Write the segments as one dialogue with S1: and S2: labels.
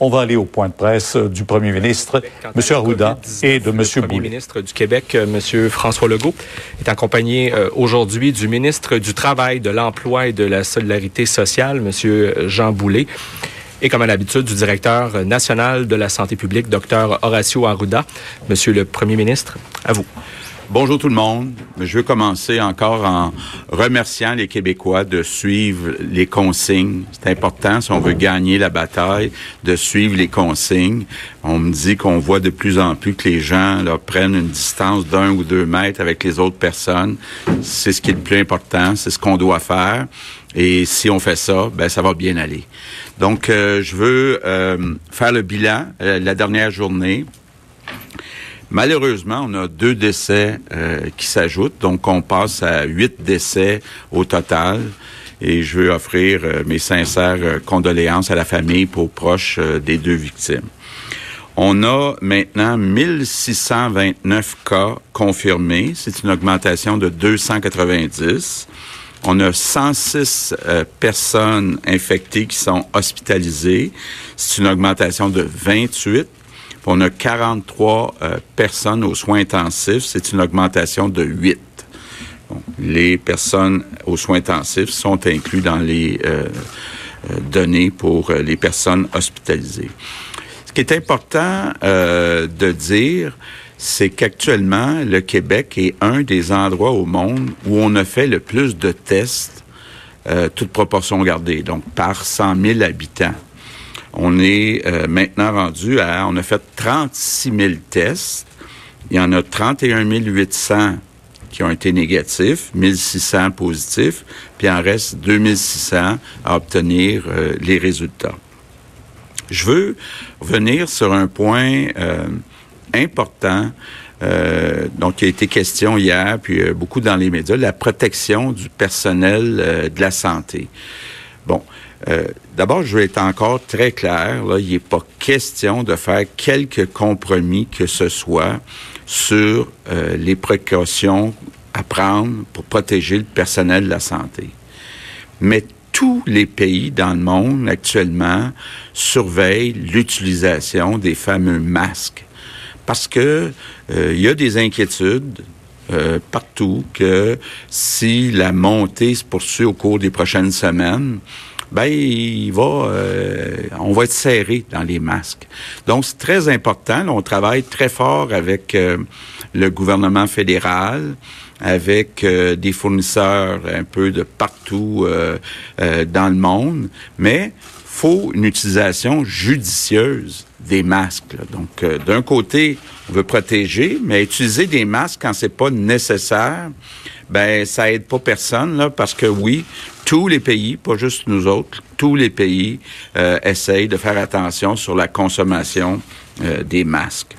S1: On va aller au point de presse du premier ministre, M. Arruda, et de M.
S2: Le premier ministre du Québec, M. François Legault, est accompagné euh, aujourd'hui du ministre du Travail, de l'Emploi et de la Solidarité sociale, M. Jean Boulet et comme à l'habitude du directeur national de la santé publique, Dr Horacio Arruda. Monsieur le Premier ministre, à vous.
S3: Bonjour tout le monde. Je veux commencer encore en remerciant les Québécois de suivre les consignes. C'est important si on veut gagner la bataille, de suivre les consignes. On me dit qu'on voit de plus en plus que les gens là, prennent une distance d'un ou deux mètres avec les autres personnes. C'est ce qui est le plus important, c'est ce qu'on doit faire. Et si on fait ça, ben ça va bien aller. Donc, euh, je veux euh, faire le bilan euh, la dernière journée. Malheureusement, on a deux décès euh, qui s'ajoutent, donc on passe à huit décès au total. Et je veux offrir euh, mes sincères euh, condoléances à la famille pour proches des deux victimes. On a maintenant 1629 cas confirmés. C'est une augmentation de 290. On a 106 personnes infectées qui sont hospitalisées. C'est une augmentation de 28. On a 43 euh, personnes aux soins intensifs. C'est une augmentation de 8. les personnes aux soins intensifs sont inclus dans les euh, euh, données pour les personnes hospitalisées. Ce qui est important de dire, c'est qu'actuellement, le Québec est un des endroits au monde où on a fait le plus de tests, toute proportion gardée, donc par 100 000 habitants. On est euh, maintenant rendu à, on a fait 36 000 tests. Il y en a 31 800 qui ont été négatifs, 1600 positifs, puis il en reste 2600 à obtenir euh, les résultats. Je veux revenir sur un point euh, important euh, donc, il a été question hier, puis beaucoup dans les médias, la protection du personnel de la santé. Bon, euh, d'abord, je vais être encore très clair. Là, il n'est pas question de faire quelque compromis que ce soit sur euh, les précautions à prendre pour protéger le personnel de la santé. Mais tous les pays dans le monde actuellement surveillent l'utilisation des fameux masques parce que euh, il y a des inquiétudes partout que si la montée se poursuit au cours des prochaines semaines, ben il va, euh, on va être serré dans les masques. Donc c'est très important. on travaille très fort avec euh, le gouvernement fédéral, avec euh, des fournisseurs un peu de partout dans le monde, mais faut une utilisation judicieuse des masques. Donc, d'un côté, on veut protéger, mais utiliser des masques quand c'est pas nécessaire, ben ça aide pas personne là, parce que oui, tous les pays, pas juste nous autres, tous les pays euh, essayent de faire attention sur la consommation euh, des masques.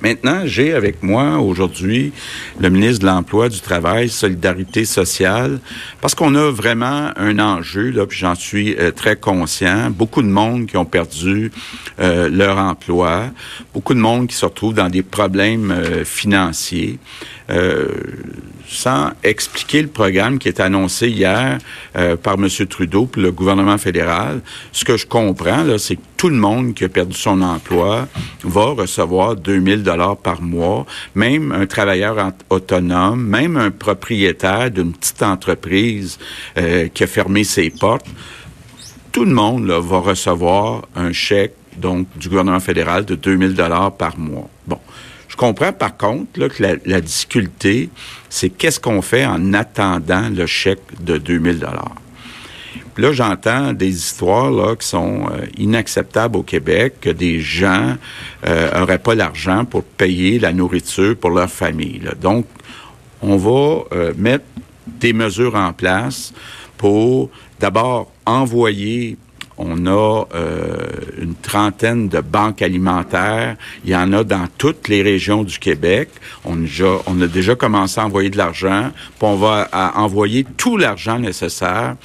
S3: Maintenant, j'ai avec moi aujourd'hui le ministre de l'Emploi, du Travail, Solidarité sociale, parce qu'on a vraiment un enjeu, là, puis j'en suis euh, très conscient. Beaucoup de monde qui ont perdu euh, leur emploi, beaucoup de monde qui se retrouve dans des problèmes euh, financiers. Sans expliquer le programme qui est annoncé hier par M. Trudeau pour le gouvernement fédéral, ce que je comprends, là, c'est que tout le monde qui a perdu son emploi va recevoir 2000 dollars par mois, même un travailleur autonome, même un propriétaire d'une petite entreprise euh, qui a fermé ses portes. Tout le monde va recevoir un chèque donc du gouvernement fédéral de 2000 dollars par mois. Bon, comprends par contre que la, difficulté, c'est qu'est-ce qu'on fait en attendant le chèque de 2000 dollars? Là, j'entends des histoires qui sont euh, inacceptables au Québec, que des gens n'auraient euh, pas l'argent pour payer la nourriture pour leur famille. Donc, on va euh, mettre des mesures en place pour d'abord envoyer on a une trentaine de banques alimentaires. Il y en a dans toutes les régions du Québec. On, a déjà commencé à envoyer de l'argent, on va envoyer tout l'argent nécessaire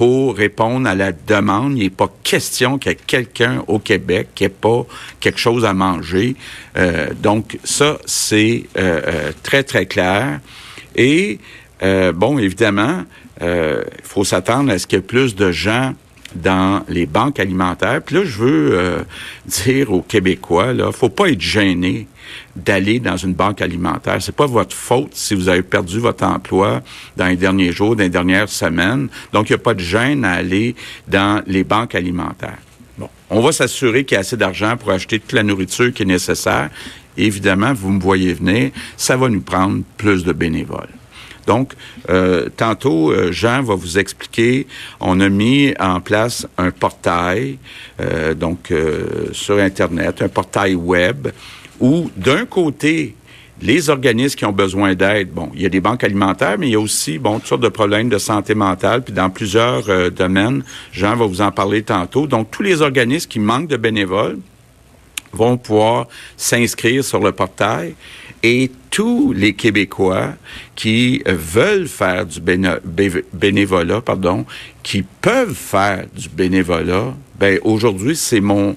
S3: pour répondre à la demande. Il n'est pas question qu'il y ait quelqu'un au Québec qui n'ait pas quelque chose à manger. Euh, donc, ça, c'est euh, euh, très, très clair. Et, bon, évidemment, il faut s'attendre à ce qu'il y ait plus de gens dans les banques alimentaires. Puis là, je veux euh, dire aux Québécois, là, faut pas être gêné d'aller dans une banque alimentaire. C'est pas votre faute si vous avez perdu votre emploi dans les derniers jours, dans les dernières semaines. Donc, il n'y a pas de gêne à aller dans les banques alimentaires. Bon. On va s'assurer qu'il y a assez d'argent pour acheter toute la nourriture qui est nécessaire. évidemment, vous me voyez venir, ça va nous prendre plus de bénévoles. Donc, euh, tantôt, euh, Jean va vous expliquer, on a mis en place un portail, euh, donc sur Internet, un portail web, où d'un côté, les organismes qui ont besoin d'aide, bon, il y a des banques alimentaires, mais il y a aussi, bon, toutes sortes de problèmes de santé mentale, puis dans plusieurs domaines. Jean va vous en parler tantôt. Donc, tous les organismes qui manquent de bénévoles vont pouvoir s'inscrire sur le portail et tous les Québécois qui veulent faire du bénévolat, pardon, qui peuvent faire du bénévolat, ben aujourd'hui c'est mon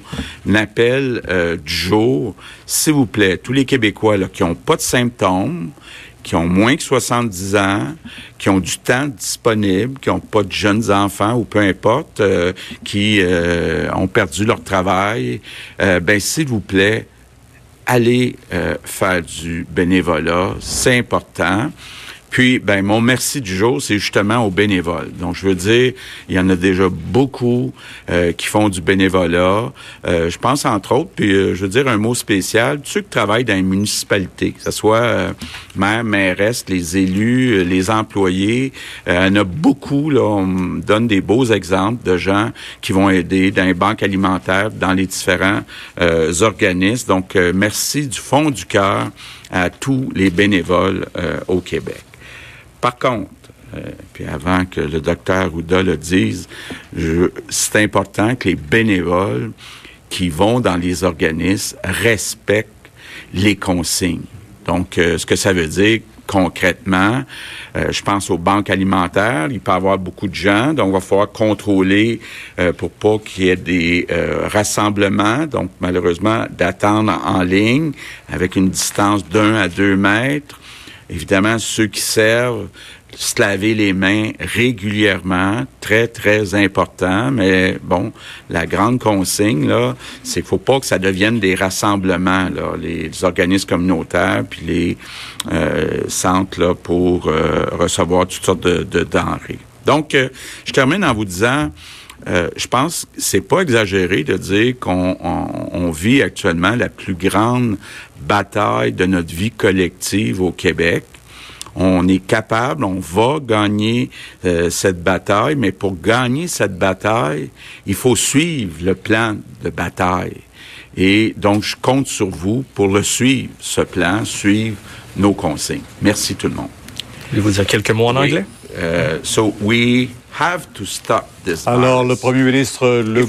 S3: appel euh, du jour. S'il vous plaît, tous les Québécois là, qui n'ont pas de symptômes, qui ont moins que 70 ans, qui ont du temps disponible, qui n'ont pas de jeunes enfants ou peu importe, euh, qui euh, ont perdu leur travail, ben s'il vous plaît, aller euh, faire du bénévolat, c'est important. Puis, ben, mon merci du jour, c'est justement aux bénévoles. Donc, je veux dire, il y en a déjà beaucoup euh, qui font du bénévolat. Euh, je pense entre autres, puis je veux dire un mot spécial, ceux qui travaillent dans les municipalités, que ce soit maire, mairesse, les élus, les employés. il y en a beaucoup, là, on donne des beaux exemples de gens qui vont aider dans les banques alimentaires, dans les différents organismes. Donc, merci du fond du cœur à tous les bénévoles au Québec. Par contre, euh, puis avant que le docteur Ouda le dise, c'est important que les bénévoles qui vont dans les organismes respectent les consignes. Donc, euh, ce que ça veut dire concrètement, euh, je pense aux banques alimentaires, il peut y avoir beaucoup de gens, donc il va falloir contrôler pour pas qu'il y ait des rassemblements, donc malheureusement d'attendre en ligne avec une distance d'un à deux mètres. Évidemment, ceux qui servent, se laver les mains régulièrement, très, très important. Mais bon, la grande consigne, là, c'est qu'il faut pas que ça devienne des rassemblements, là, les, organismes communautaires, puis les euh, centres là, pour euh, recevoir toutes sortes de, denrées. Donc, euh, je termine en vous disant, je pense que c'est pas exagéré de dire qu'on vit actuellement la plus grande bataille de notre vie collective au Québec. On est capable, on va gagner euh, cette bataille, mais pour gagner cette bataille, il faut suivre le plan de bataille. Et donc, je compte sur vous pour le suivre, ce plan, suivre nos consignes. Merci tout le monde.
S2: Voulez-vous dire quelques mots en anglais?
S3: Euh, so we have to stop this
S1: Alors, le premier ministre Legault